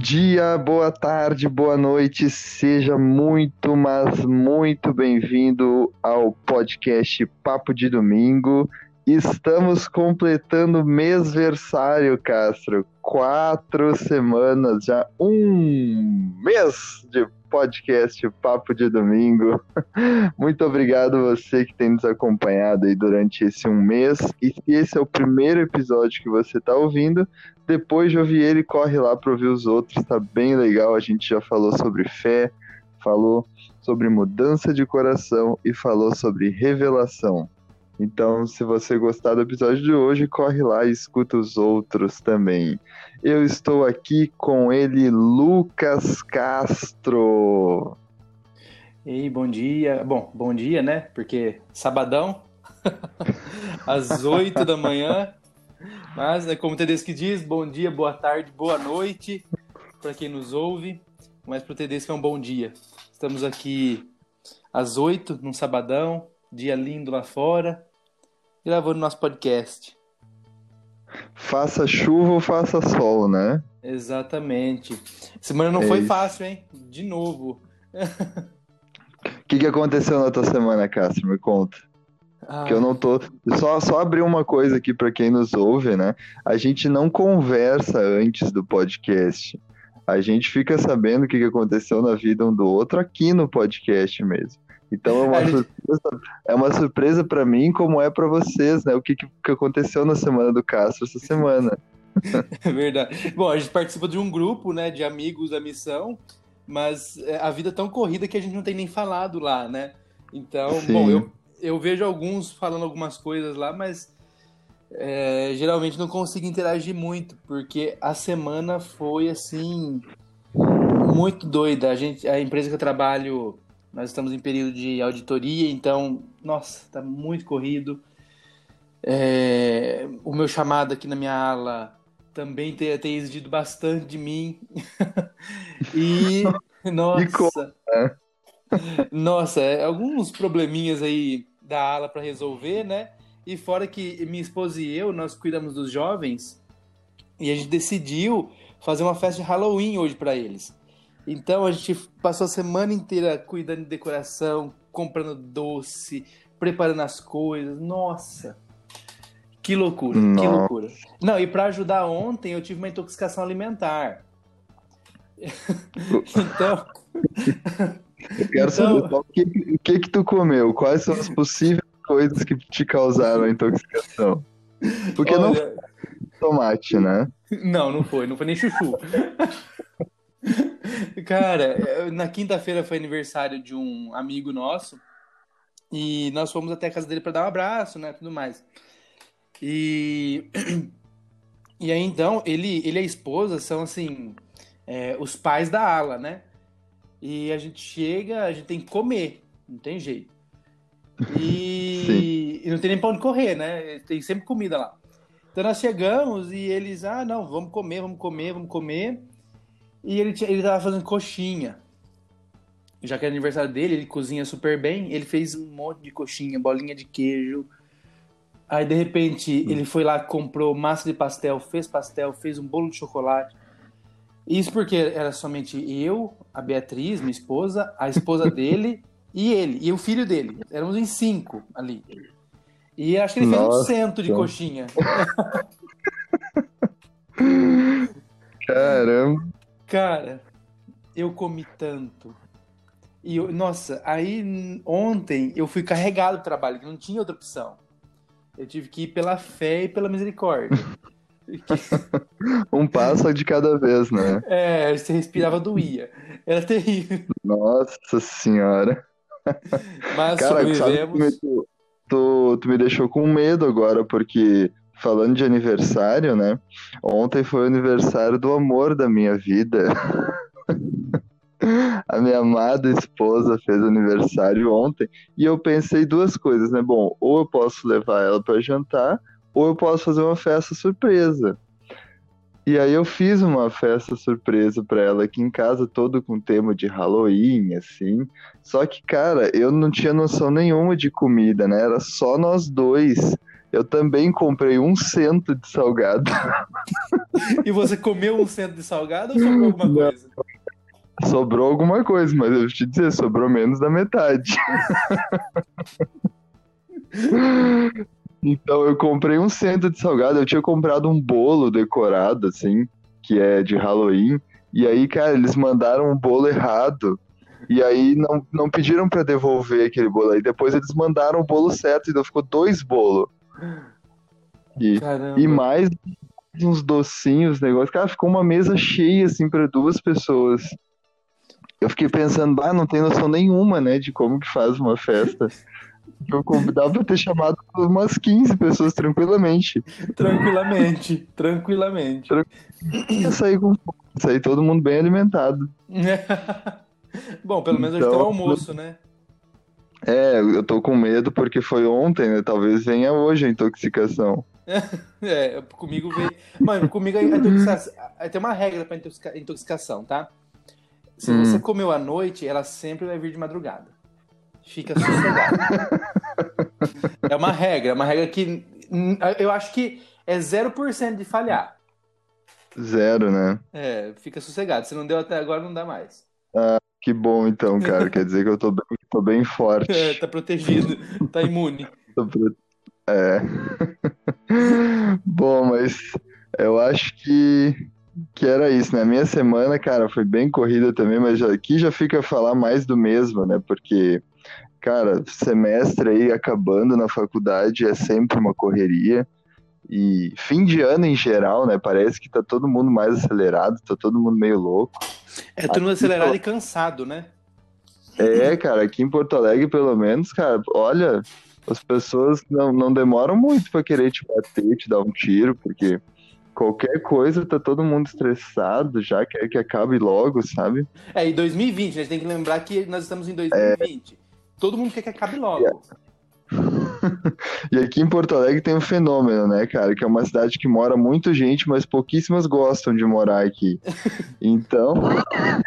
dia, boa tarde, boa noite, seja muito, mas muito bem-vindo ao podcast Papo de Domingo. Estamos completando mêsversário, Castro. Quatro semanas, já um mês de podcast Papo de Domingo. Muito obrigado você que tem nos acompanhado aí durante esse um mês. E se esse é o primeiro episódio que você está ouvindo, depois de ouvir ele, corre lá para ouvir os outros, tá bem legal. A gente já falou sobre fé, falou sobre mudança de coração e falou sobre revelação. Então, se você gostar do episódio de hoje, corre lá e escuta os outros também. Eu estou aqui com ele, Lucas Castro. Ei, bom dia. Bom, bom dia, né? Porque sabadão, às 8 da manhã. Mas, é como o Tedesco diz, bom dia, boa tarde, boa noite para quem nos ouve. Mas para o Tedesco é um bom dia. Estamos aqui às 8, num sabadão, dia lindo lá fora, gravando nosso podcast. Faça chuva ou faça sol, né? Exatamente. Semana não é foi isso. fácil, hein? De novo. O que, que aconteceu na tua semana, Castro? Me conta. Ah. Que eu não tô. Só, só abrir uma coisa aqui para quem nos ouve, né? A gente não conversa antes do podcast. A gente fica sabendo o que aconteceu na vida um do outro aqui no podcast mesmo. Então é uma surpresa, é uma surpresa para mim, como é para vocês, né? O que, que aconteceu na semana do Castro essa semana. É verdade. Bom, a gente participa de um grupo, né, de amigos da missão, mas é, a vida é tão corrida que a gente não tem nem falado lá, né? Então, Sim. bom, eu, eu vejo alguns falando algumas coisas lá, mas é, geralmente não consigo interagir muito, porque a semana foi assim muito doida. A gente, a empresa que eu trabalho nós estamos em período de auditoria, então, nossa, está muito corrido. É, o meu chamado aqui na minha ala também tem, tem exigido bastante de mim. e, nossa. É? nossa, é, alguns probleminhas aí da ala para resolver, né? E fora que minha esposa e eu, nós cuidamos dos jovens e a gente decidiu fazer uma festa de Halloween hoje para eles. Então a gente passou a semana inteira cuidando de decoração, comprando doce, preparando as coisas. Nossa! Que loucura, Nossa. que loucura. Não, e para ajudar ontem eu tive uma intoxicação alimentar. então. Eu quero então... saber o que, o que que tu comeu, quais são as possíveis coisas que te causaram a intoxicação. Porque Olha... não foi tomate, né? Não, não foi, não foi nem chuchu. Cara, na quinta-feira foi aniversário de um amigo nosso e nós fomos até a casa dele para dar um abraço, né, tudo mais. E e aí então ele ele e a esposa são assim é, os pais da ala, né? E a gente chega, a gente tem que comer, não tem jeito. E, e não tem nem pra onde correr, né? Tem sempre comida lá. Então nós chegamos e eles, ah, não, vamos comer, vamos comer, vamos comer. E ele, tinha, ele tava fazendo coxinha. Já que é aniversário dele, ele cozinha super bem. Ele fez um monte de coxinha, bolinha de queijo. Aí, de repente, hum. ele foi lá, comprou massa de pastel, fez pastel, fez um bolo de chocolate. Isso porque era somente eu, a Beatriz, minha esposa, a esposa dele e ele, e o filho dele. Éramos em cinco ali. E acho que ele Nossa. fez um cento de coxinha. Caramba. Cara, eu comi tanto. E eu, nossa, aí ontem eu fui carregado do trabalho, que não tinha outra opção. Eu tive que ir pela fé e pela misericórdia. um passo de cada vez, né? É, você respirava doía. Era terrível. Nossa senhora. Mas Cara, sobrevivemos. Tu, tu, tu me deixou com medo agora, porque falando de aniversário, né? Ontem foi o aniversário do amor da minha vida. a minha amada esposa fez aniversário ontem e eu pensei duas coisas, né? Bom, ou eu posso levar ela para jantar, ou eu posso fazer uma festa surpresa. E aí eu fiz uma festa surpresa para ela aqui em casa, todo com tema de Halloween, assim. Só que, cara, eu não tinha noção nenhuma de comida, né? Era só nós dois. Eu também comprei um cento de salgado. e você comeu um centro de salgado ou sobrou alguma Não. coisa? Sobrou alguma coisa, mas eu vou te dizer, sobrou menos da metade. então eu comprei um centro de salgado, eu tinha comprado um bolo decorado, assim, que é de Halloween. E aí, cara, eles mandaram um bolo errado. E aí não, não pediram para devolver aquele bolo. Aí depois eles mandaram o bolo certo, então ficou dois bolos. E, e mais uns docinhos, negócio. Cara, ficou uma mesa cheia, assim, para duas pessoas. Eu fiquei pensando, ah, não tem noção nenhuma, né, de como que faz uma festa. Eu convidava pra ter chamado umas 15 pessoas tranquilamente. Tranquilamente, tranquilamente. Ia sair com sair todo mundo bem alimentado. Bom, pelo menos então, hoje tem o almoço, né? É, eu tô com medo porque foi ontem, né? Talvez venha hoje a intoxicação. é, comigo veio. Mano, comigo a intoxicação. Tem uma regra pra intoxicação, tá? Se hum. você comeu à noite, ela sempre vai vir de madrugada. Fica sossegado. é uma regra, uma regra que eu acho que é 0% de falhar. Zero, né? É, fica sossegado. Se não deu até agora, não dá mais. Ah, que bom então, cara. Quer dizer que eu tô bem, tô bem forte. É, tá protegido, tá imune. É. bom, mas eu acho que que era isso, né? Minha semana, cara, foi bem corrida também, mas já, aqui já fica a falar mais do mesmo, né? Porque, cara, semestre aí acabando na faculdade é sempre uma correria. E fim de ano em geral, né? Parece que tá todo mundo mais acelerado, tá todo mundo meio louco. É todo mundo acelerado e cansado, né? É, cara, aqui em Porto Alegre, pelo menos, cara, olha, as pessoas não, não demoram muito para querer te bater, te dar um tiro, porque qualquer coisa tá todo mundo estressado, já quer que acabe logo, sabe? É, e 2020, a gente tem que lembrar que nós estamos em 2020. É... Todo mundo quer que acabe logo. Yeah. e aqui em Porto Alegre tem um fenômeno, né, cara? Que é uma cidade que mora muita gente, mas pouquíssimas gostam de morar aqui. Então,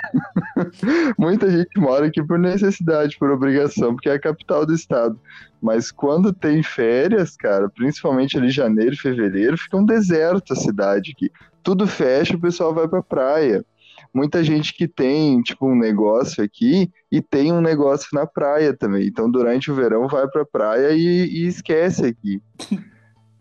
muita gente mora aqui por necessidade, por obrigação, porque é a capital do estado. Mas quando tem férias, cara, principalmente ali janeiro, fevereiro, fica um deserto a cidade aqui. Tudo fecha, o pessoal vai pra praia muita gente que tem, tipo, um negócio aqui e tem um negócio na praia também. Então, durante o verão, vai pra praia e, e esquece aqui.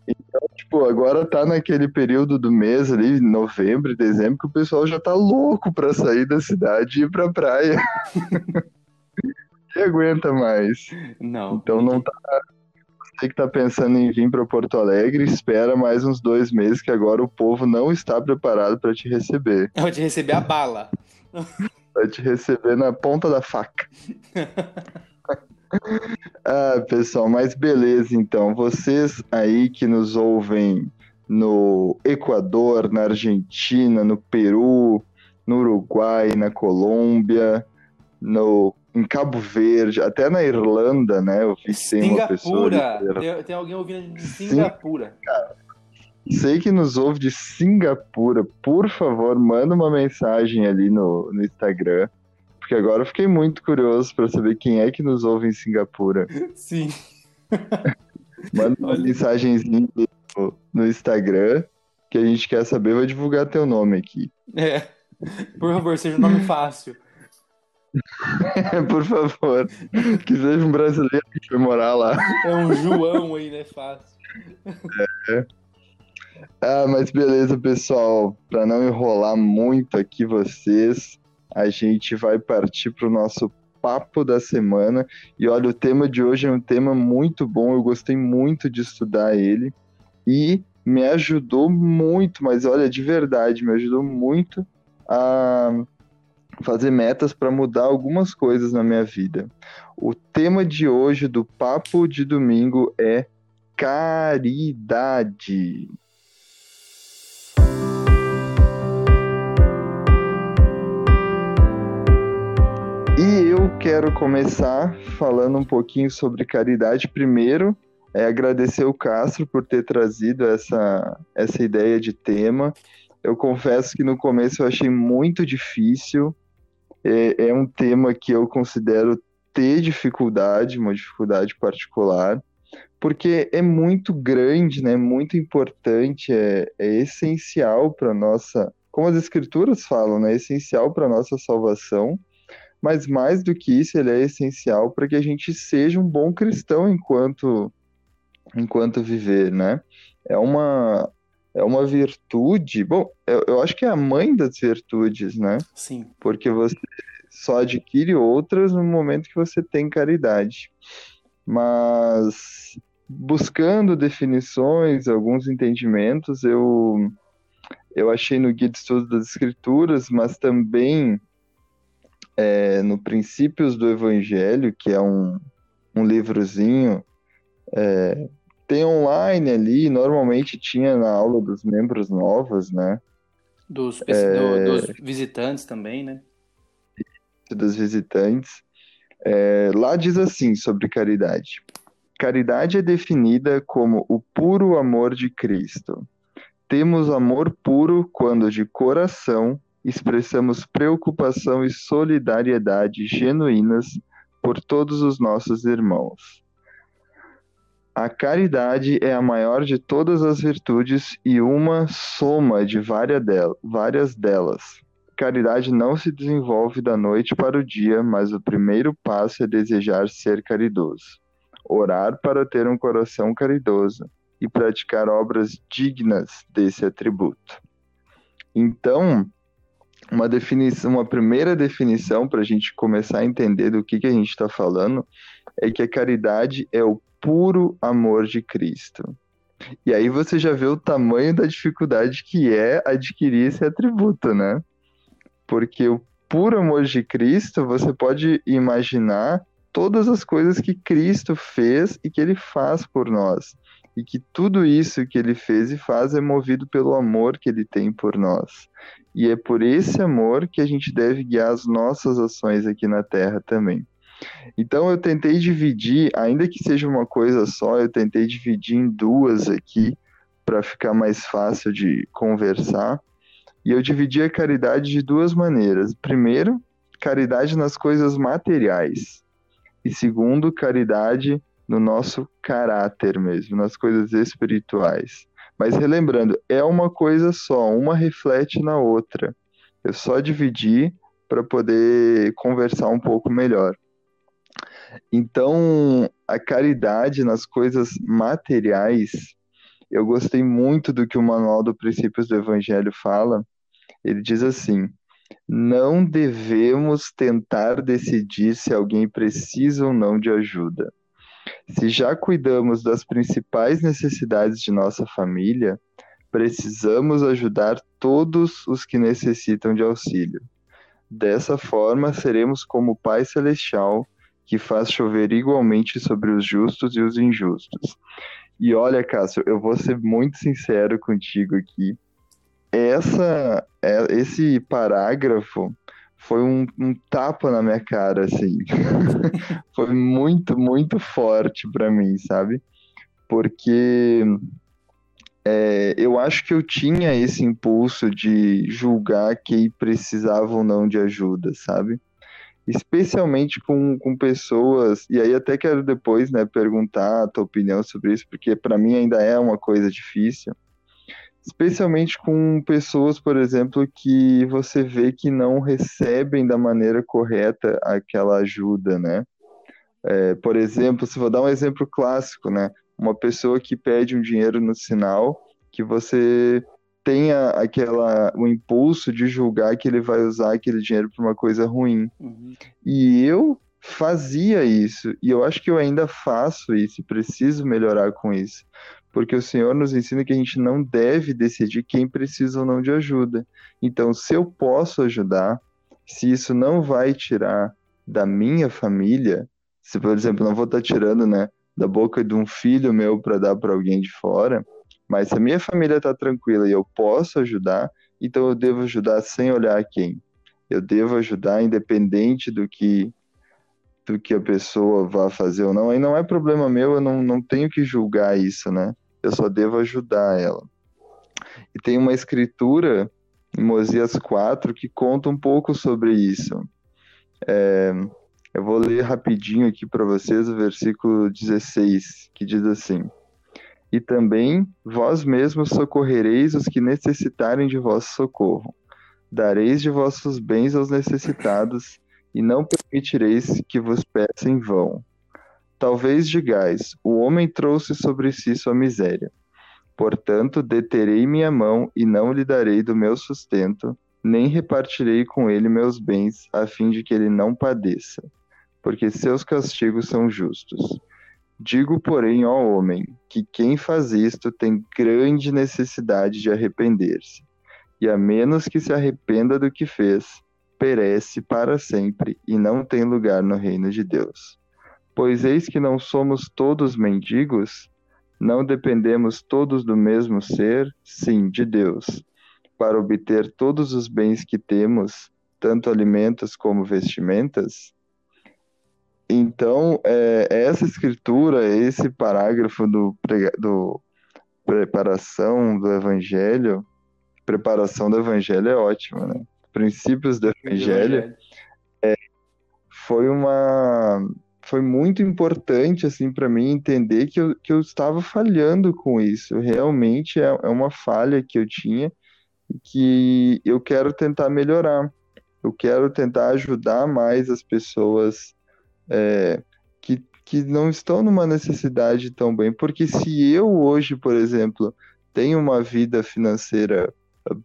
Então, tipo, agora tá naquele período do mês ali, novembro, dezembro, que o pessoal já tá louco pra sair da cidade e ir pra praia. e aguenta mais. Não. Então não tá você que está pensando em vir para Porto Alegre, espera mais uns dois meses, que agora o povo não está preparado para te receber. Vai te receber a bala. Vai te receber na ponta da faca. ah, pessoal, mas beleza então. Vocês aí que nos ouvem no Equador, na Argentina, no Peru, no Uruguai, na Colômbia, no em Cabo Verde, até na Irlanda, né? Eu vi tem uma pessoa. Tem, tem alguém ouvindo de Singapura. Cara, sei que nos ouve de Singapura. Por favor, manda uma mensagem ali no, no Instagram. Porque agora eu fiquei muito curioso para saber quem é que nos ouve em Singapura. Sim. Manda uma mensagenzinha no, no Instagram que a gente quer saber, vai divulgar teu nome aqui. É. Por favor, seja um nome fácil. Por favor. Que seja um brasileiro que foi morar lá. É um João aí, né? Fácil. É. Ah, mas beleza, pessoal. Para não enrolar muito aqui vocês, a gente vai partir para o nosso papo da semana. E olha, o tema de hoje é um tema muito bom. Eu gostei muito de estudar ele e me ajudou muito, mas olha, de verdade, me ajudou muito a fazer metas para mudar algumas coisas na minha vida. O tema de hoje do papo de domingo é caridade. E eu quero começar falando um pouquinho sobre caridade. Primeiro, é agradecer o Castro por ter trazido essa, essa ideia de tema. Eu confesso que no começo eu achei muito difícil, é, é um tema que eu considero ter dificuldade, uma dificuldade particular, porque é muito grande, né? Muito importante, é, é essencial para nossa, como as escrituras falam, né? É essencial para nossa salvação. Mas mais do que isso, ele é essencial para que a gente seja um bom cristão enquanto enquanto viver, né? É uma é uma virtude. Bom, eu, eu acho que é a mãe das virtudes, né? Sim. Porque você só adquire outras no momento que você tem caridade. Mas buscando definições, alguns entendimentos, eu eu achei no Guia de Estudos das Escrituras, mas também é, no Princípios do Evangelho, que é um, um livrozinho é, tem online ali, normalmente tinha na aula dos membros novos, né? Dos, é... do, dos visitantes também, né? Dos visitantes. É, lá diz assim sobre caridade. Caridade é definida como o puro amor de Cristo. Temos amor puro quando de coração expressamos preocupação e solidariedade genuínas por todos os nossos irmãos. A caridade é a maior de todas as virtudes e uma soma de várias delas. Caridade não se desenvolve da noite para o dia, mas o primeiro passo é desejar ser caridoso. Orar para ter um coração caridoso e praticar obras dignas desse atributo. Então, uma definição, uma primeira definição para a gente começar a entender do que, que a gente está falando é que a caridade é o puro amor de Cristo. E aí você já vê o tamanho da dificuldade que é adquirir esse atributo, né? Porque o puro amor de Cristo, você pode imaginar todas as coisas que Cristo fez e que ele faz por nós. E que tudo isso que ele fez e faz é movido pelo amor que ele tem por nós. E é por esse amor que a gente deve guiar as nossas ações aqui na Terra também. Então eu tentei dividir, ainda que seja uma coisa só, eu tentei dividir em duas aqui para ficar mais fácil de conversar. E eu dividi a caridade de duas maneiras. Primeiro, caridade nas coisas materiais. E segundo, caridade no nosso caráter mesmo, nas coisas espirituais. Mas relembrando, é uma coisa só, uma reflete na outra. Eu só dividi para poder conversar um pouco melhor. Então, a caridade nas coisas materiais, eu gostei muito do que o Manual do Princípios do Evangelho fala. Ele diz assim: não devemos tentar decidir se alguém precisa ou não de ajuda. Se já cuidamos das principais necessidades de nossa família, precisamos ajudar todos os que necessitam de auxílio. Dessa forma, seremos como o Pai Celestial, que faz chover igualmente sobre os justos e os injustos. E olha, Cássio, eu vou ser muito sincero contigo aqui. Essa, é, esse parágrafo foi um, um tapa na minha cara, assim. foi muito, muito forte para mim, sabe? Porque é, eu acho que eu tinha esse impulso de julgar quem precisava ou não de ajuda, sabe? Especialmente com, com pessoas, e aí até quero depois né, perguntar a tua opinião sobre isso, porque para mim ainda é uma coisa difícil, especialmente com pessoas, por exemplo, que você vê que não recebem da maneira correta aquela ajuda, né? É, por exemplo, se vou dar um exemplo clássico, né? Uma pessoa que pede um dinheiro no sinal que você tenha aquela o impulso de julgar que ele vai usar aquele dinheiro para uma coisa ruim. Uhum. E eu fazia isso, e eu acho que eu ainda faço isso, e preciso melhorar com isso. Porque o Senhor nos ensina que a gente não deve decidir quem precisa ou não de ajuda. Então, se eu posso ajudar, se isso não vai tirar da minha família, se por exemplo, não vou estar tirando, né, da boca de um filho meu para dar para alguém de fora, mas se a minha família está tranquila e eu posso ajudar, então eu devo ajudar sem olhar quem. Eu devo ajudar independente do que do que a pessoa vá fazer ou não. Aí não é problema meu, eu não, não tenho que julgar isso, né? Eu só devo ajudar ela. E tem uma escritura em Mosias 4 que conta um pouco sobre isso. É, Eu vou ler rapidinho aqui para vocês o versículo 16, que diz assim: E também vós mesmos socorrereis os que necessitarem de vosso socorro. Dareis de vossos bens aos necessitados, e não permitireis que vos peça em vão. Talvez digais: o homem trouxe sobre si sua miséria. Portanto, deterei minha mão e não lhe darei do meu sustento, nem repartirei com ele meus bens, a fim de que ele não padeça, porque seus castigos são justos. Digo, porém, ó homem, que quem faz isto tem grande necessidade de arrepender-se, e a menos que se arrependa do que fez, perece para sempre e não tem lugar no reino de Deus. Pois eis que não somos todos mendigos, não dependemos todos do mesmo ser, sim, de Deus, para obter todos os bens que temos, tanto alimentos como vestimentas? Então, é, essa escritura, esse parágrafo do, do preparação do Evangelho, preparação do Evangelho é ótimo, né? Princípios do Evangelho, é, foi uma foi muito importante assim para mim entender que eu, que eu estava falhando com isso. Realmente é, é uma falha que eu tinha e que eu quero tentar melhorar. Eu quero tentar ajudar mais as pessoas é, que, que não estão numa necessidade tão bem. Porque se eu hoje, por exemplo, tenho uma vida financeira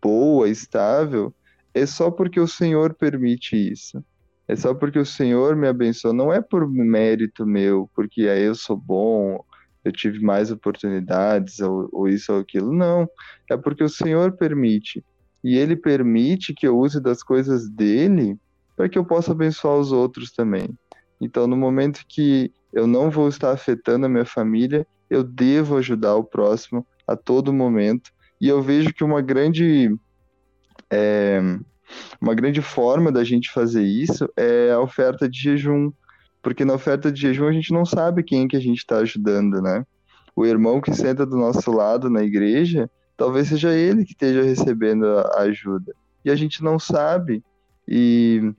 boa, estável, é só porque o Senhor permite isso. É só porque o Senhor me abençoou, não é por mérito meu, porque aí eu sou bom, eu tive mais oportunidades, ou, ou isso ou aquilo. Não, é porque o Senhor permite. E Ele permite que eu use das coisas dele para que eu possa abençoar os outros também. Então, no momento que eu não vou estar afetando a minha família, eu devo ajudar o próximo a todo momento. E eu vejo que uma grande é, uma grande forma da gente fazer isso é a oferta de jejum, porque na oferta de jejum a gente não sabe quem que a gente está ajudando, né? O irmão que senta do nosso lado na igreja, talvez seja ele que esteja recebendo a ajuda. E a gente não sabe. E,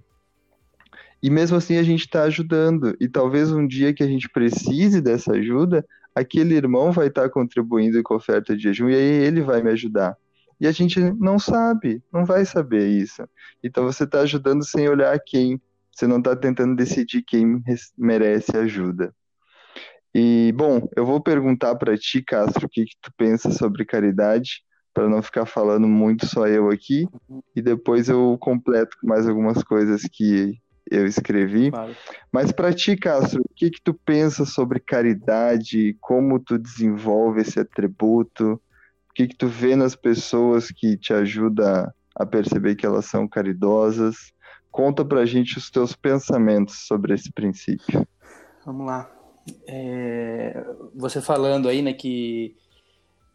e mesmo assim a gente está ajudando. E talvez um dia que a gente precise dessa ajuda, aquele irmão vai estar tá contribuindo com a oferta de jejum e aí ele vai me ajudar. E a gente não sabe, não vai saber isso. Então você está ajudando sem olhar quem. Você não está tentando decidir quem merece ajuda. E, bom, eu vou perguntar para ti, Castro, o que, que tu pensa sobre caridade, para não ficar falando muito só eu aqui, e depois eu completo com mais algumas coisas que eu escrevi. Claro. Mas para ti, Castro, o que, que tu pensa sobre caridade, como tu desenvolve esse atributo, que, que tu vê nas pessoas que te ajuda a perceber que elas são caridosas? Conta pra gente os teus pensamentos sobre esse princípio. Vamos lá. É, você falando aí, né, que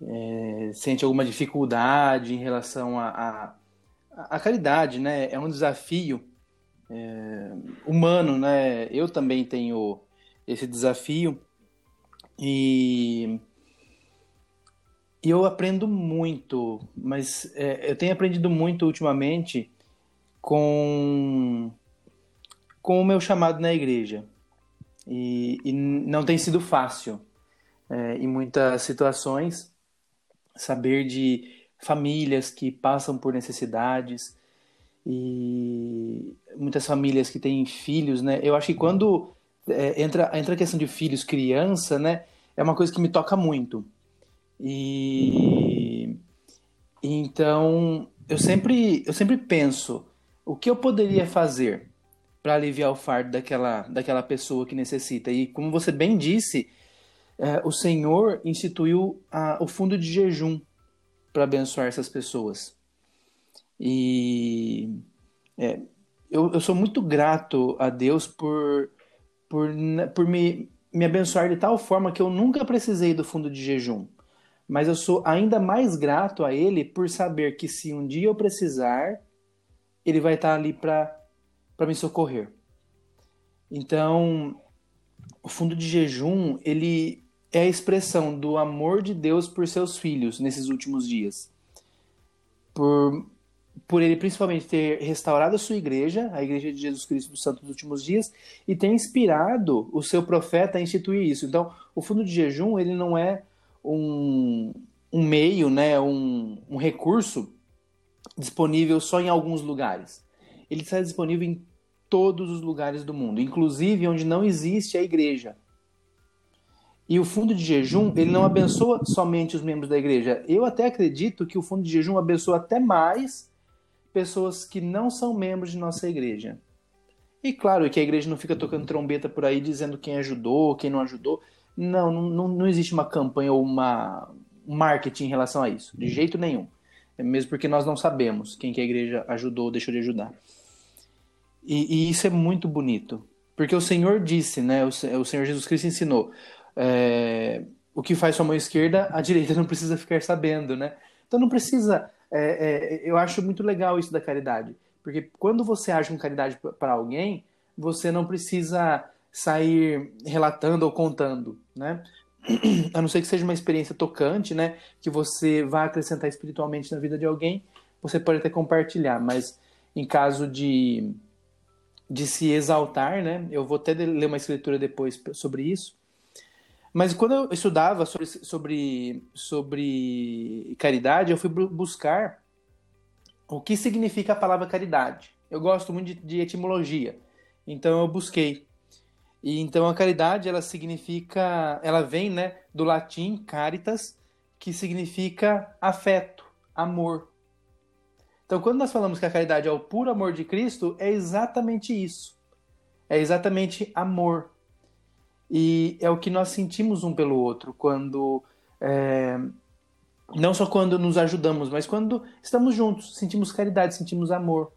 é, sente alguma dificuldade em relação à a, a, a, caridade, né? É um desafio é, humano, né? Eu também tenho esse desafio e eu aprendo muito, mas é, eu tenho aprendido muito ultimamente com, com o meu chamado na igreja. E, e não tem sido fácil é, em muitas situações saber de famílias que passam por necessidades e muitas famílias que têm filhos, né? Eu acho que quando é, entra, entra a questão de filhos, criança, né? É uma coisa que me toca muito e então eu sempre eu sempre penso o que eu poderia fazer para aliviar o fardo daquela daquela pessoa que necessita. E como você bem disse, é, o Senhor instituiu a, o fundo de jejum para abençoar essas pessoas. E é, eu, eu sou muito grato a Deus por, por, por me, me abençoar de tal forma que eu nunca precisei do fundo de jejum mas eu sou ainda mais grato a Ele por saber que se um dia eu precisar, Ele vai estar ali para me socorrer. Então, o fundo de jejum, ele é a expressão do amor de Deus por seus filhos nesses últimos dias. Por por ele principalmente ter restaurado a sua igreja, a igreja de Jesus Cristo dos Santos dos Últimos Dias, e ter inspirado o seu profeta a instituir isso. Então, o fundo de jejum ele não é um, um meio, né, um, um recurso disponível só em alguns lugares. Ele está disponível em todos os lugares do mundo, inclusive onde não existe a igreja. E o fundo de jejum, ele não abençoa somente os membros da igreja. Eu até acredito que o fundo de jejum abençoa até mais pessoas que não são membros de nossa igreja. E claro que a igreja não fica tocando trombeta por aí dizendo quem ajudou, quem não ajudou. Não, não, não existe uma campanha ou uma um marketing em relação a isso, de jeito nenhum. É mesmo porque nós não sabemos quem que a igreja ajudou ou deixou de ajudar. E, e, isso é muito bonito, porque o Senhor disse, né? O, o Senhor Jesus Cristo ensinou: é, o que faz sua mão esquerda, a direita não precisa ficar sabendo, né? Então não precisa. É, é, eu acho muito legal isso da caridade, porque quando você age com caridade para alguém, você não precisa sair relatando ou contando, né? A não ser que seja uma experiência tocante, né? Que você vá acrescentar espiritualmente na vida de alguém, você pode até compartilhar, mas em caso de, de se exaltar, né? Eu vou até ler uma escritura depois sobre isso. Mas quando eu estudava sobre, sobre, sobre caridade, eu fui buscar o que significa a palavra caridade. Eu gosto muito de, de etimologia, então eu busquei. E então a caridade ela significa, ela vem, né, do latim caritas, que significa afeto, amor. Então quando nós falamos que a caridade é o puro amor de Cristo, é exatamente isso. É exatamente amor. E é o que nós sentimos um pelo outro quando. É, não só quando nos ajudamos, mas quando estamos juntos, sentimos caridade, sentimos amor.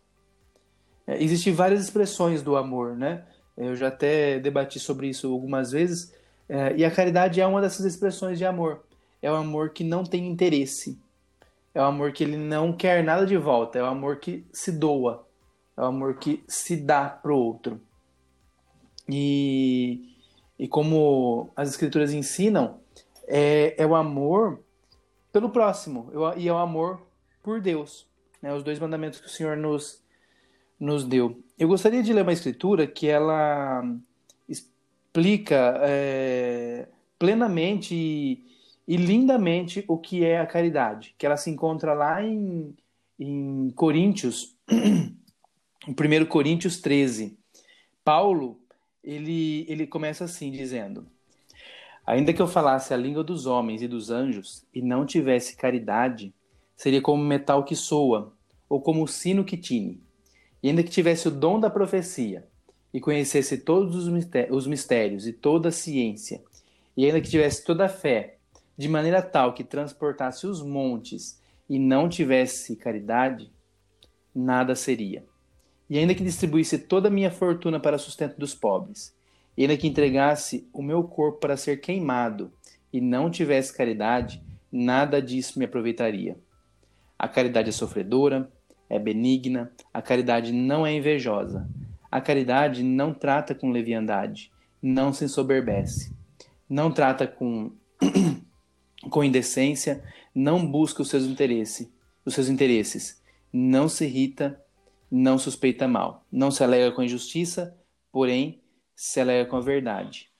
É, Existem várias expressões do amor, né? Eu já até debati sobre isso algumas vezes. É, e a caridade é uma dessas expressões de amor. É o amor que não tem interesse. É o amor que ele não quer nada de volta. É o amor que se doa. É o amor que se dá pro outro. E e como as escrituras ensinam, é, é o amor pelo próximo e é o amor por Deus. Né? Os dois mandamentos que o Senhor nos, nos deu. Eu gostaria de ler uma escritura que ela explica é, plenamente e, e, lindamente o que é a caridade, que ela se encontra lá em, em Coríntios, em 1 Coríntios 13. Paulo ele, ele começa assim, dizendo: Ainda que eu falasse a língua dos homens e dos anjos e não tivesse caridade, seria como metal que soa, ou como o sino que tine. E ainda que tivesse o dom da profecia e conhecesse todos os mistérios e toda a ciência, e ainda que tivesse toda a fé, de maneira tal que transportasse os montes e não tivesse caridade, nada seria e ainda que distribuísse toda a minha fortuna para sustento dos pobres, e ainda que entregasse o meu corpo para ser queimado, e não tivesse caridade, nada disso me aproveitaria. A caridade é sofredora, é benigna, a caridade não é invejosa, a caridade não trata com leviandade, não se ensoberbece, não trata com, com indecência, não busca os seus interesses, os seus interesses, não se irrita não suspeita mal, não se alega com a injustiça, porém se alega com a verdade.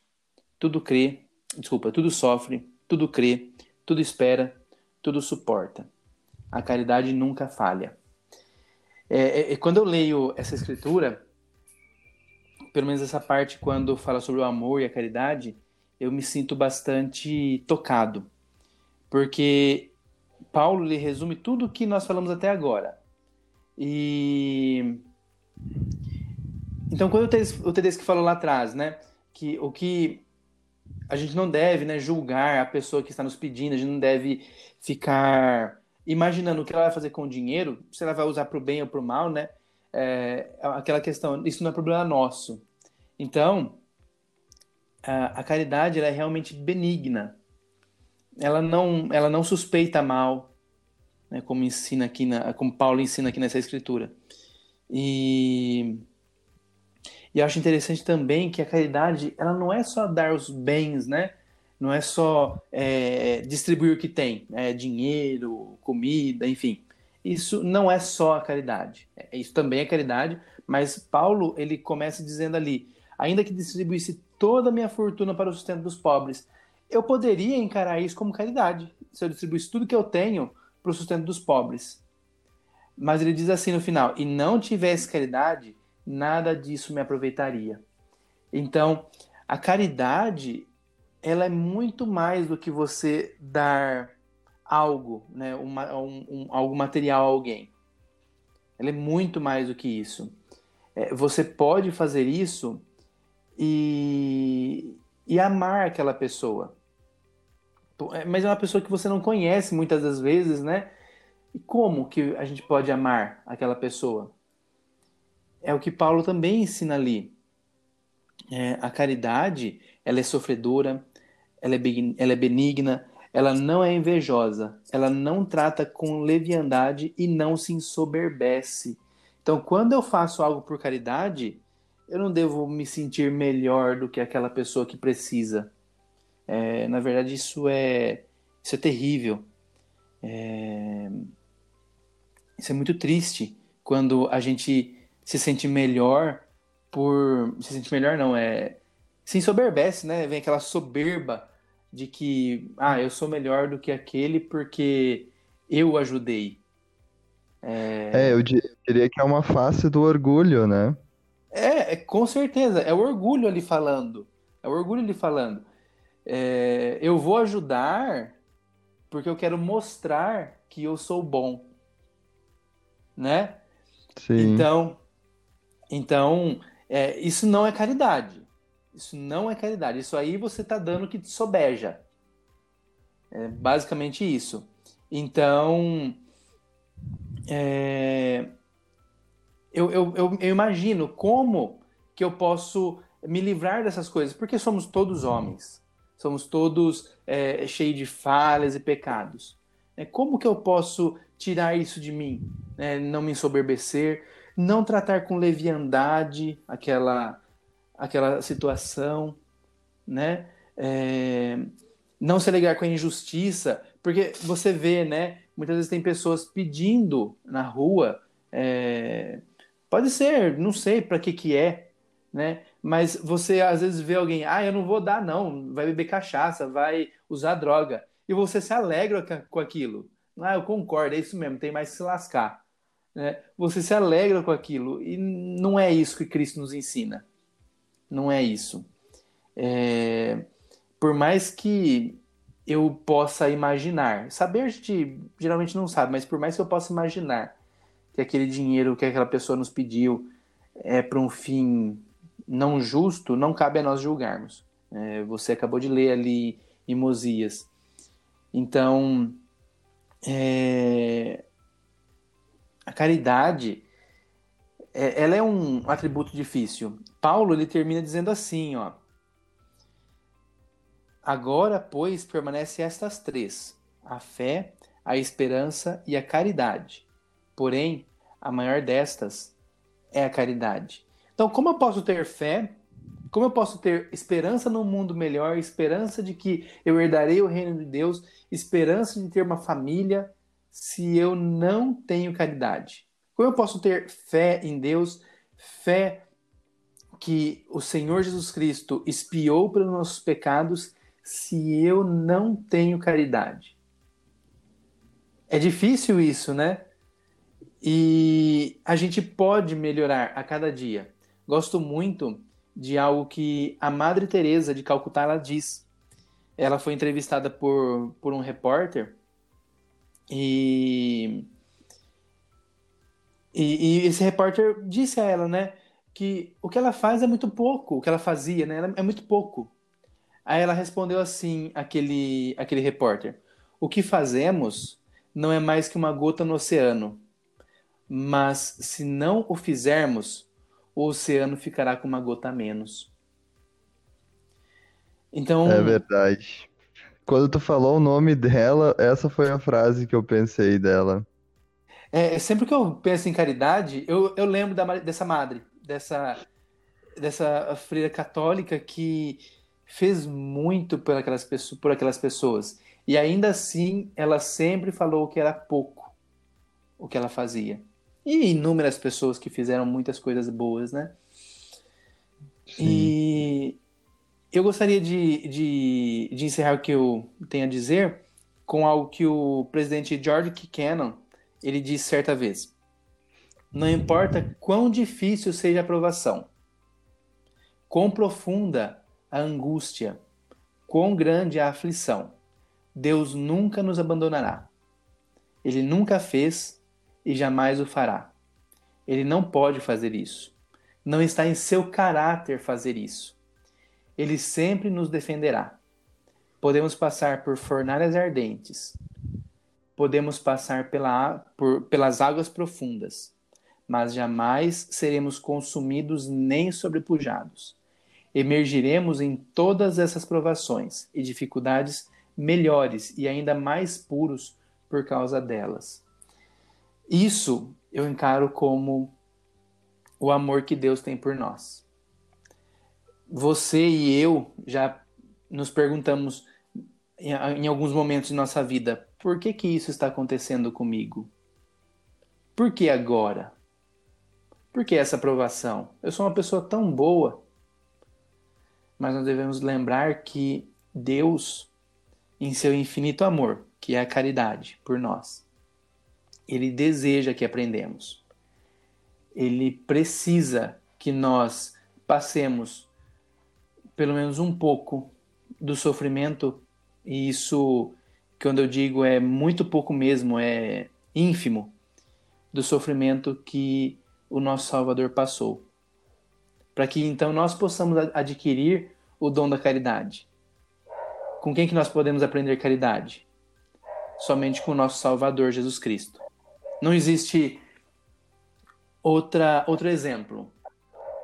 Tudo crê, desculpa, tudo sofre, tudo crê, tudo espera, tudo suporta. A caridade nunca falha. É, é, é, quando eu leio essa escritura, pelo menos essa parte quando fala sobre o amor e a caridade, eu me sinto bastante tocado, porque Paulo lhe resume tudo o que nós falamos até agora. E então quando o Tedesco falou lá atrás, né, que o que a gente não deve, né, julgar a pessoa que está nos pedindo, a gente não deve ficar imaginando o que ela vai fazer com o dinheiro, se ela vai usar para o bem ou para o mal, né? É, aquela questão, isso não é problema nosso. Então, a, a caridade ela é realmente benigna. Ela não, ela não suspeita mal, né, como ensina aqui na, como Paulo ensina aqui nessa escritura. E e acho interessante também que a caridade ela não é só dar os bens, né? Não é só é, distribuir o que tem, é, dinheiro, comida, enfim. isso não é só a caridade. É, isso também é caridade, mas Paulo ele começa dizendo ali: ainda que distribuísse toda a minha fortuna para o sustento dos pobres, eu poderia encarar isso como caridade, se eu distribuísse tudo que eu tenho para o sustento dos pobres. Mas ele diz assim no final: e não tivesse caridade, nada disso me aproveitaria. Então, a caridade, ela é muito mais do que você dar algo, né, uma, um, um, algo material a alguém. Ela é muito mais do que isso. É, você pode fazer isso e, e amar aquela pessoa. É, mas é uma pessoa que você não conhece muitas das vezes, né? E como que a gente pode amar aquela pessoa? É o que Paulo também ensina ali. É, a caridade, ela é sofredora, ela é, é benigna, ela não é invejosa, ela não trata com leviandade e não se ensoberbece. Então, quando eu faço algo por caridade, eu não devo me sentir melhor do que aquela pessoa que precisa. É, na verdade, isso é, isso é terrível. É, isso é muito triste quando a gente se sente melhor por. Se sente melhor, não, é. Se ensoberbece, né? Vem aquela soberba de que, ah, eu sou melhor do que aquele porque eu ajudei. É, é eu diria que é uma face do orgulho, né? É, é, com certeza. É o orgulho ali falando. É o orgulho ali falando. É, eu vou ajudar porque eu quero mostrar que eu sou bom. Né? Sim. Então, então é, isso não é caridade. Isso não é caridade. Isso aí você está dando que te sobeja. É basicamente isso. Então, é, eu, eu, eu, eu imagino como que eu posso me livrar dessas coisas, porque somos todos homens, somos todos é, cheios de falhas e pecados. É, como que eu posso tirar isso de mim? É, não me ensoberbecer, não tratar com leviandade aquela, aquela situação, né? É, não se alegrar com a injustiça, porque você vê, né? Muitas vezes tem pessoas pedindo na rua é, Pode ser, não sei para que que é, né? Mas você às vezes vê alguém, ah, eu não vou dar não, vai beber cachaça, vai usar droga, e você se alegra com aquilo. Ah, eu concordo, é isso mesmo, tem mais que se lascar. Né? Você se alegra com aquilo e não é isso que Cristo nos ensina. Não é isso. É... Por mais que eu possa imaginar, saber a gente geralmente não sabe, mas por mais que eu possa imaginar que aquele dinheiro que aquela pessoa nos pediu é para um fim não justo, não cabe a nós julgarmos. É, você acabou de ler ali em Mosias. Então, é, a caridade, é, ela é um atributo difícil. Paulo ele termina dizendo assim, ó. Agora, pois, permanece estas três: a fé, a esperança e a caridade. Porém, a maior destas é a caridade. Então, como eu posso ter fé? Como eu posso ter esperança num mundo melhor, esperança de que eu herdarei o reino de Deus, esperança de ter uma família, se eu não tenho caridade? Como eu posso ter fé em Deus, fé que o Senhor Jesus Cristo espiou pelos nossos pecados, se eu não tenho caridade? É difícil isso, né? E a gente pode melhorar a cada dia. Gosto muito de algo que a Madre Teresa de Calcutá ela diz. Ela foi entrevistada por, por um repórter e, e, e esse repórter disse a ela, né, que o que ela faz é muito pouco, o que ela fazia, né, é muito pouco. Aí ela respondeu assim, aquele, aquele repórter: O que fazemos não é mais que uma gota no oceano mas se não o fizermos, o oceano ficará com uma gota a menos. Então. É verdade. Quando tu falou o nome dela, essa foi a frase que eu pensei dela. É, sempre que eu penso em caridade, eu, eu lembro da, dessa madre, dessa, dessa freira católica que fez muito por aquelas, por aquelas pessoas. E ainda assim, ela sempre falou que era pouco o que ela fazia. E inúmeras pessoas que fizeram muitas coisas boas, né? Sim. E eu gostaria de, de, de encerrar o que eu tenho a dizer com algo que o presidente George Cannon ele disse certa vez. Não importa quão difícil seja a provação, quão profunda a angústia, quão grande a aflição, Deus nunca nos abandonará. Ele nunca fez e jamais o fará. Ele não pode fazer isso. Não está em seu caráter fazer isso. Ele sempre nos defenderá. Podemos passar por fornalhas ardentes, podemos passar pela, por, pelas águas profundas, mas jamais seremos consumidos nem sobrepujados. Emergiremos em todas essas provações e dificuldades melhores e ainda mais puros por causa delas. Isso eu encaro como o amor que Deus tem por nós. Você e eu já nos perguntamos em, alguns momentos de nossa vida, por que que isso está acontecendo comigo? Por que agora? Por que essa aprovação? Eu sou uma pessoa tão boa. Mas nós devemos lembrar que Deus, em seu infinito amor, que é a caridade por nós, ele deseja que aprendemos. Ele precisa que nós passemos pelo menos um pouco do sofrimento, e isso, quando eu digo, é muito pouco mesmo, é ínfimo, do sofrimento que o nosso Salvador passou. Para que então nós possamos adquirir o dom da caridade. Com quem que nós podemos aprender caridade? Somente com o nosso Salvador Jesus Cristo. Não existe outra, outro exemplo.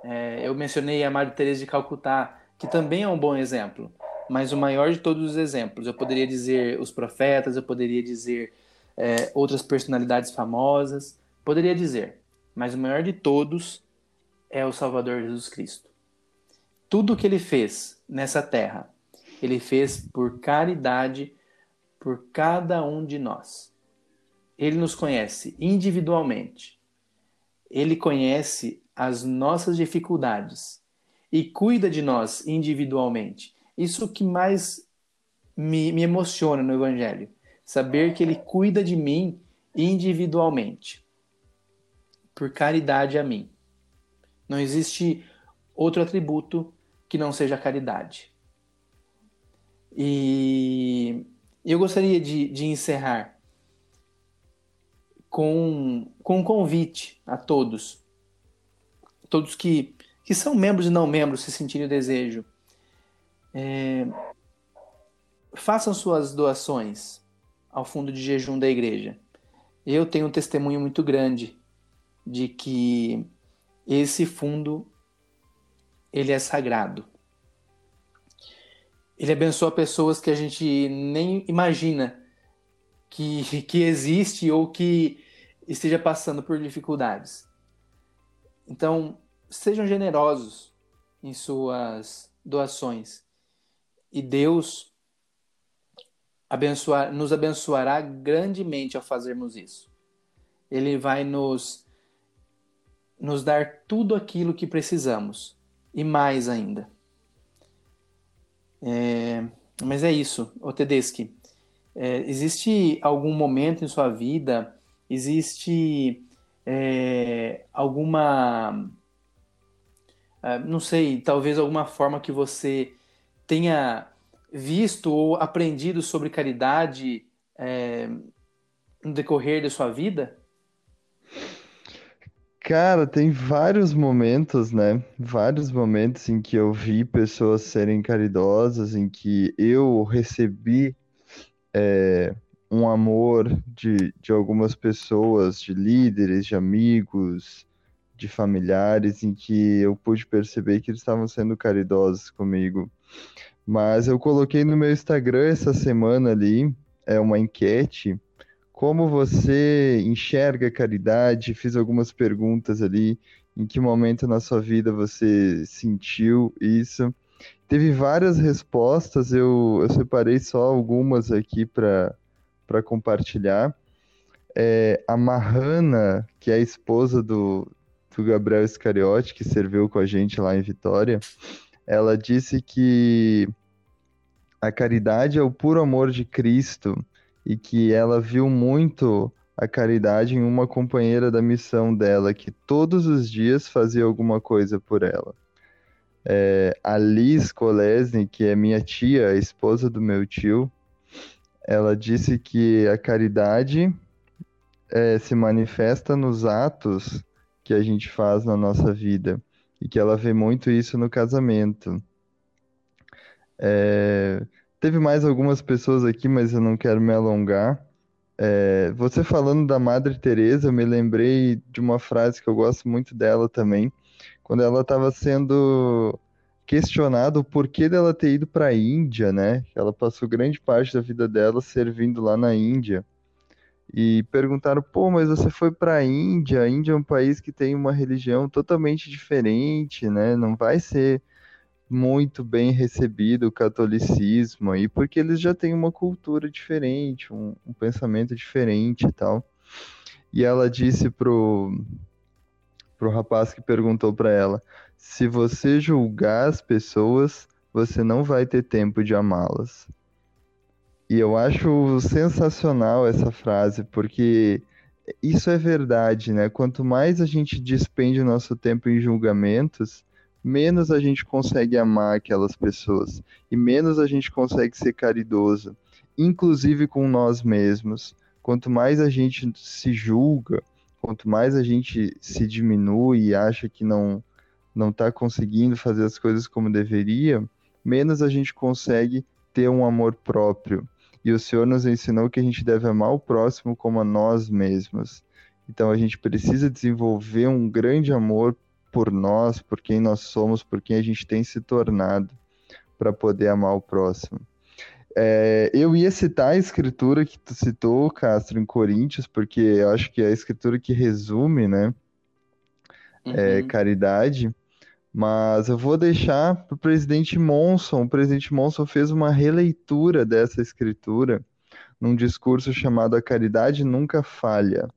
É, eu mencionei a Madre Teresa de Calcutá, que também é um bom exemplo, mas o maior de todos os exemplos. Eu poderia dizer os profetas, eu poderia dizer é, outras personalidades famosas, poderia dizer, mas o maior de todos é o Salvador Jesus Cristo. Tudo o que ele fez nessa terra, ele fez por caridade por cada um de nós. Ele nos conhece individualmente. Ele conhece as nossas dificuldades e cuida de nós individualmente. Isso que mais me, me emociona no Evangelho. Saber que Ele cuida de mim individualmente, por caridade a mim. Não existe outro atributo que não seja caridade. E eu gostaria de, de encerrar com, com um convite a todos, todos que, que são membros e não membros, se sentirem o desejo. É, façam suas doações ao fundo de jejum da igreja. Eu tenho um testemunho muito grande de que esse fundo ele é sagrado. Ele abençoa pessoas que a gente nem imagina que, que existe ou que esteja passando por dificuldades. Então, sejam generosos em suas doações e Deus abençoar, nos abençoará grandemente ao fazermos isso. Ele vai nos nos dar tudo aquilo que precisamos e mais ainda. É, mas é isso, o Tedeschi. É, existe algum momento em sua vida, existe é, alguma, é, não sei, talvez alguma forma que você tenha visto ou aprendido sobre caridade é, no decorrer da sua vida? Cara, tem vários momentos, né? Vários momentos em que eu vi pessoas serem caridosas, em que eu recebi é, um amor de, de algumas pessoas, de líderes, de amigos, de familiares, em que eu pude perceber que eles estavam sendo caridosos comigo. Mas eu coloquei no meu Instagram essa semana ali, é uma enquete, como você enxerga a caridade, fiz algumas perguntas ali, em que momento na sua vida você sentiu isso. Teve várias respostas, eu, eu separei só algumas aqui para compartilhar. é, a Mahana, que é a esposa do, do Gabriel Iscariote, que serviu com a gente lá em Vitória, ela disse que a caridade é o puro amor de Cristo e que ela viu muito a caridade em uma companheira da missão dela, que todos os dias fazia alguma coisa por ela. É, a Liz Kolesny, que é minha tia, esposa do meu tio, ela disse que a caridade é, se manifesta nos atos que a gente faz na nossa vida e que ela vê muito isso no casamento. É, teve mais algumas pessoas aqui, mas eu não quero me alongar. É, você falando da Madre Teresa, eu me lembrei de uma frase que eu gosto muito dela também, quando ela estava sendo questionada o porquê dela ter ido para a Índia, né? Ela passou grande parte da vida dela servindo lá na Índia e perguntaram: pô, mas você foi para a Índia? A Índia é um país que tem uma religião totalmente diferente, né? Não vai ser muito bem recebido o catolicismo aí, porque eles já têm uma cultura diferente, um, um pensamento diferente e tal. E ela disse pro, pro rapaz que perguntou para ela: se você julgar as pessoas, você não vai ter tempo de amá-las. E eu acho sensacional essa frase, porque isso é verdade, né? Quanto mais a gente despende o nosso tempo em julgamentos, menos a gente consegue amar aquelas pessoas e menos a gente consegue ser caridoso, inclusive com nós mesmos. Quanto mais a gente se julga, quanto mais a gente se diminui e acha que não não está conseguindo fazer as coisas como deveria, menos a gente consegue ter um amor próprio. E o Senhor nos ensinou que a gente deve amar o próximo como a nós mesmos. Então a gente precisa desenvolver um grande amor por nós, por quem nós somos, por quem a gente tem se tornado, para poder amar o próximo. É, eu ia citar a escritura que tu citou, Castro, em Coríntios, porque eu acho que é a escritura que resume, né? É, uhum. É, caridade. Mas eu vou deixar para o presidente Monson. O presidente Monson fez uma releitura dessa escritura num discurso chamado A Caridade Nunca Falha.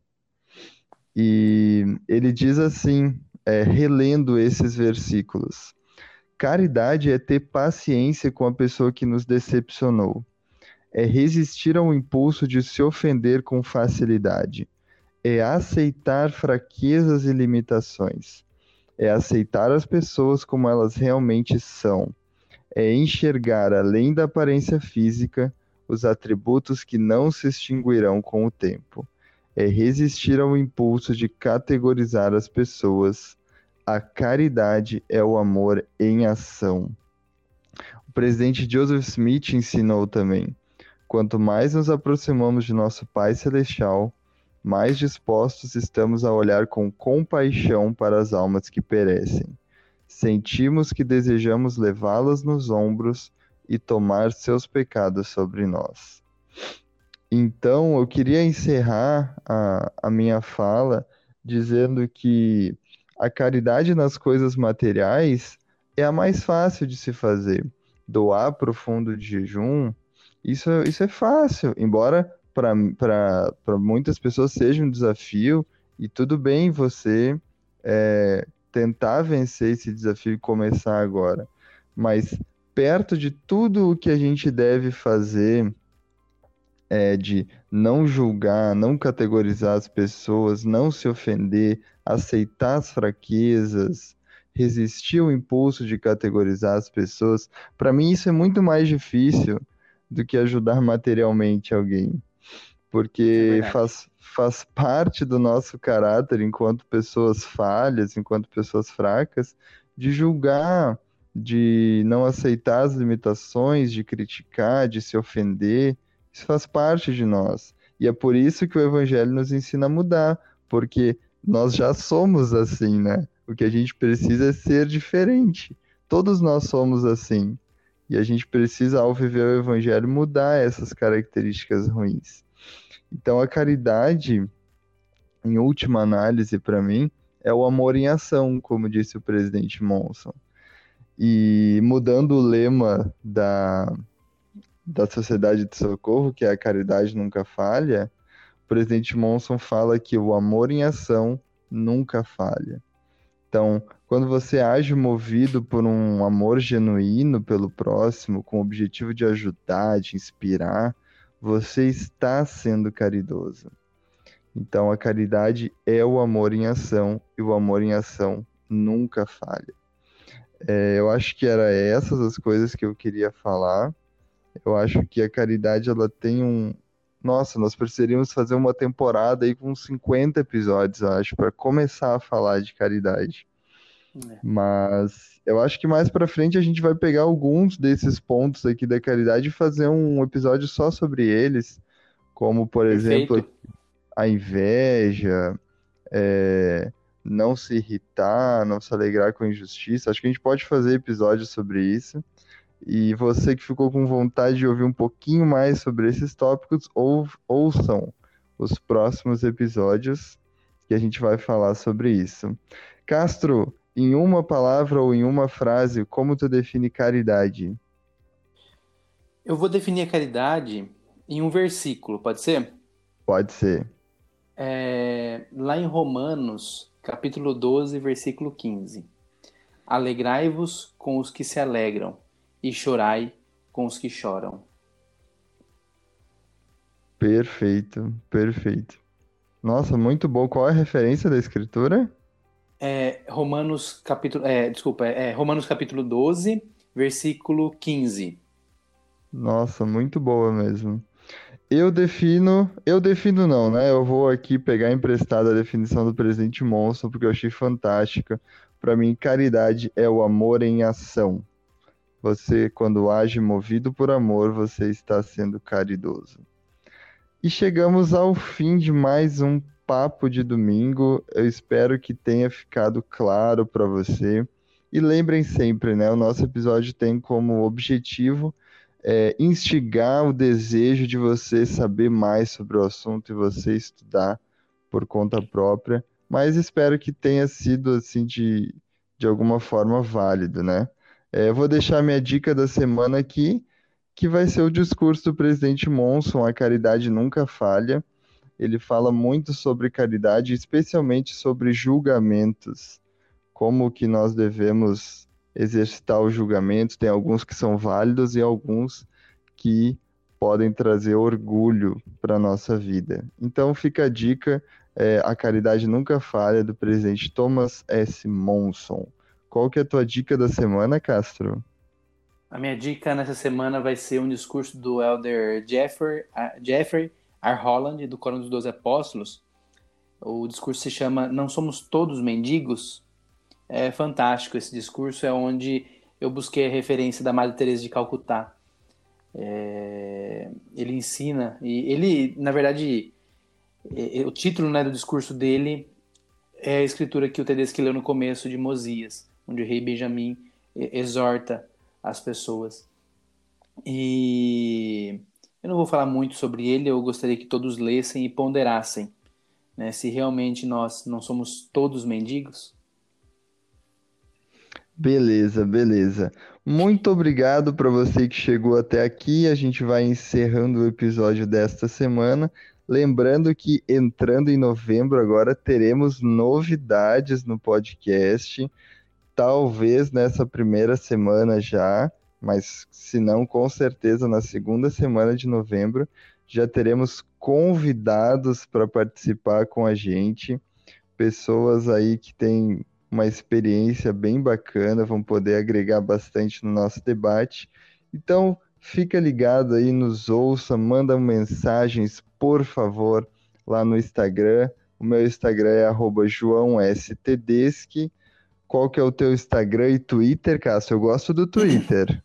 E ele diz assim, é, relendo esses versículos: Caridade é ter paciência com a pessoa que nos decepcionou, é resistir ao impulso de se ofender com facilidade, é aceitar fraquezas e limitações é aceitar as pessoas como elas realmente são, é enxergar além da aparência física os atributos que não se extinguirão com o tempo, é resistir ao impulso de categorizar as pessoas. A caridade é o amor em ação. O presidente Joseph Smith ensinou também: quanto mais nos aproximamos de nosso Pai Celestial, mais dispostos estamos a olhar com compaixão para as almas que perecem. Sentimos que desejamos levá-las nos ombros e tomar seus pecados sobre nós. Então, eu queria encerrar a, a minha fala dizendo que a caridade nas coisas materiais é a mais fácil de se fazer. Doar para o fundo de jejum, isso, isso é fácil, embora para muitas pessoas seja um desafio e tudo bem você é, tentar vencer esse desafio e começar agora. Mas perto de tudo o que a gente deve fazer é de não julgar, não categorizar as pessoas, não se ofender, aceitar as fraquezas, resistir ao impulso de categorizar as pessoas, para mim isso é muito mais difícil do que ajudar materialmente alguém porque é faz, faz parte do nosso caráter enquanto pessoas falhas, enquanto pessoas fracas, de julgar, de não aceitar as limitações, de criticar, de se ofender. Isso faz parte de nós. E é por isso que o Evangelho nos ensina a mudar, porque nós já somos assim, né? O que a gente precisa é ser diferente. Todos nós somos assim. E a gente precisa, ao viver o Evangelho, mudar essas características ruins. Então a caridade, em última análise para mim, é o amor em ação, como disse o presidente Monson. E mudando o lema da, da Sociedade de Socorro, que é a caridade nunca falha, o presidente Monson fala que o amor em ação nunca falha. Então, quando você age movido por um amor genuíno pelo próximo, com o objetivo de ajudar, de inspirar, você está sendo caridoso. Então, a caridade é o amor em ação e o amor em ação nunca falha. É, eu acho que era essas as coisas que eu queria falar. Eu acho que a caridade ela tem um, nossa, nós precisaríamos fazer uma temporada aí com 50 episódios, acho, para começar a falar de caridade. É. Mas eu acho que mais para frente a gente vai pegar alguns desses pontos aqui da caridade e fazer um episódio só sobre eles, como por Perfeito. exemplo a inveja, é, não se irritar, não se alegrar com injustiça. Acho que a gente pode fazer episódios sobre isso. E você que ficou com vontade de ouvir um pouquinho mais sobre esses tópicos, ou, ouçam os próximos episódios que a gente vai falar sobre isso. Castro, em uma palavra ou em uma frase, como tu define caridade? Eu vou definir a caridade em um versículo, pode ser? Pode ser. É, lá em Romanos, capítulo 12, versículo 15. Alegrai-vos com os que se alegram e chorai com os que choram. Perfeito, perfeito. Nossa, muito bom. Qual é a referência da escritura? É Romanos capítulo, é, desculpa, é Romanos capítulo 12, versículo 15. Nossa, muito boa mesmo. Eu defino, eu defino não, né? Eu vou aqui pegar emprestada a definição do presidente Monstro porque eu achei fantástica. Para mim, caridade é o amor em ação. Você, quando age movido por amor, você está sendo caridoso. E chegamos ao fim de mais um papo de domingo. Eu espero que tenha ficado claro para você. E lembrem sempre, né? O nosso episódio tem como objetivo é, instigar o desejo de você saber mais sobre o assunto e você estudar por conta própria. Mas espero que tenha sido assim de, de alguma forma válido, né? É, vou deixar minha dica da semana aqui, que vai ser o discurso do presidente Monson, A Caridade Nunca Falha. Ele fala muito sobre caridade, especialmente sobre julgamentos, como que nós devemos exercitar o julgamento. Tem alguns que são válidos e alguns que podem trazer orgulho para a nossa vida. Então fica a dica, é, A Caridade Nunca Falha, do presidente Thomas S. Monson. Qual que é a tua dica da semana, Castro? A minha dica nessa semana vai ser um discurso do elder Jeffrey, Jeffrey R. Holland, do Coro dos Doze Apóstolos. O discurso se chama Não Somos Todos Mendigos. É fantástico esse discurso, é onde eu busquei a referência da Madre Teresa de Calcutá. É, ele ensina, e ele, na verdade, o título né, do discurso dele é a escritura que o Tedeschi leu no começo de Mosias onde o rei Benjamim exorta as pessoas. E eu não vou falar muito sobre ele, eu gostaria que todos lessem e ponderassem né, se realmente nós não somos todos mendigos. Beleza, beleza. Muito obrigado para você que chegou até aqui. A gente vai encerrando o episódio desta semana. Lembrando que entrando em novembro agora teremos novidades no podcast talvez nessa primeira semana já, mas se não, com certeza na segunda semana de novembro já teremos convidados para participar com a gente, pessoas aí que têm uma experiência bem bacana, vão poder agregar bastante no nosso debate. Então, fica ligado aí, nos ouça, manda mensagens, por favor, lá no Instagram. O meu Instagram é joãostedeschi. Qual que é o teu Instagram e Twitter, Cássio? Eu gosto do Twitter.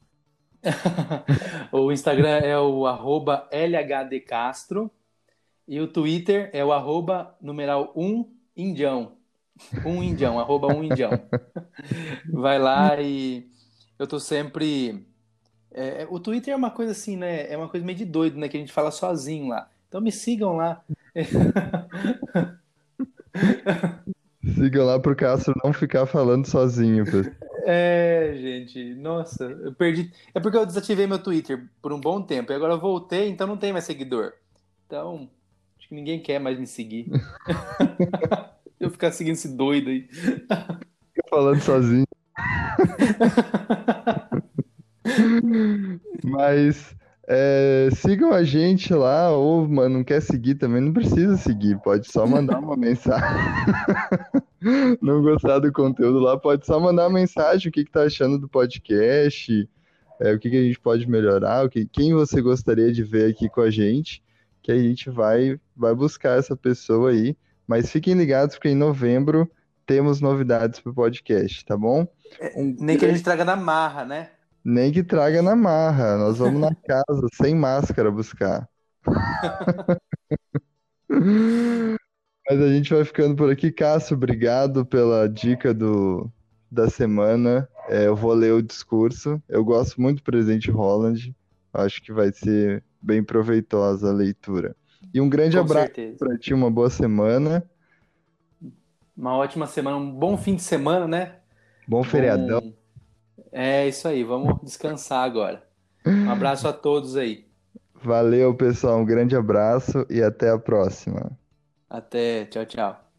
o Instagram é o arroba LHDcastro e o Twitter é o arroba numeral 1 indião. Um indião, arroba um indião. Vai lá e eu tô sempre... É, o Twitter é uma coisa assim, né? É uma coisa meio de doido, né? Que a gente fala sozinho lá. Então me sigam lá. Sigam lá pro Castro não ficar falando sozinho. É, gente, nossa, eu perdi. É porque eu desativei meu Twitter por um bom tempo e agora eu voltei, então não tem mais seguidor. Então, Acho que ninguém quer mais me seguir. eu ficar seguindo esse doido aí. Fica falando sozinho. Mas é, sigam a gente lá, ou mano, não quer seguir também, não precisa seguir, pode só mandar uma mensagem. não gostar do conteúdo lá, pode só mandar uma mensagem, o que, que tá achando do podcast, é, o que, que a gente pode melhorar, o que, quem você gostaria de ver aqui com a gente, que a gente vai, vai buscar essa pessoa aí. Mas fiquem ligados, porque em novembro temos novidades pro podcast, tá bom? É, um... Nem que a gente traga na marra, né? Nem que traga na marra. Nós vamos na casa, sem máscara, buscar. Mas a gente vai ficando por aqui. Cássio, obrigado pela dica do, da semana. É, eu vou ler o discurso. Eu gosto muito do presidente Holland. Acho que vai ser bem proveitosa a leitura. E um grande Com abraço para ti, uma boa semana. Uma ótima semana, um bom fim de semana, né? Bom feriadão. Bom... É isso aí, vamos descansar agora. Um abraço a todos aí. Valeu, pessoal. Um grande abraço e até a próxima. Até. Tchau, tchau.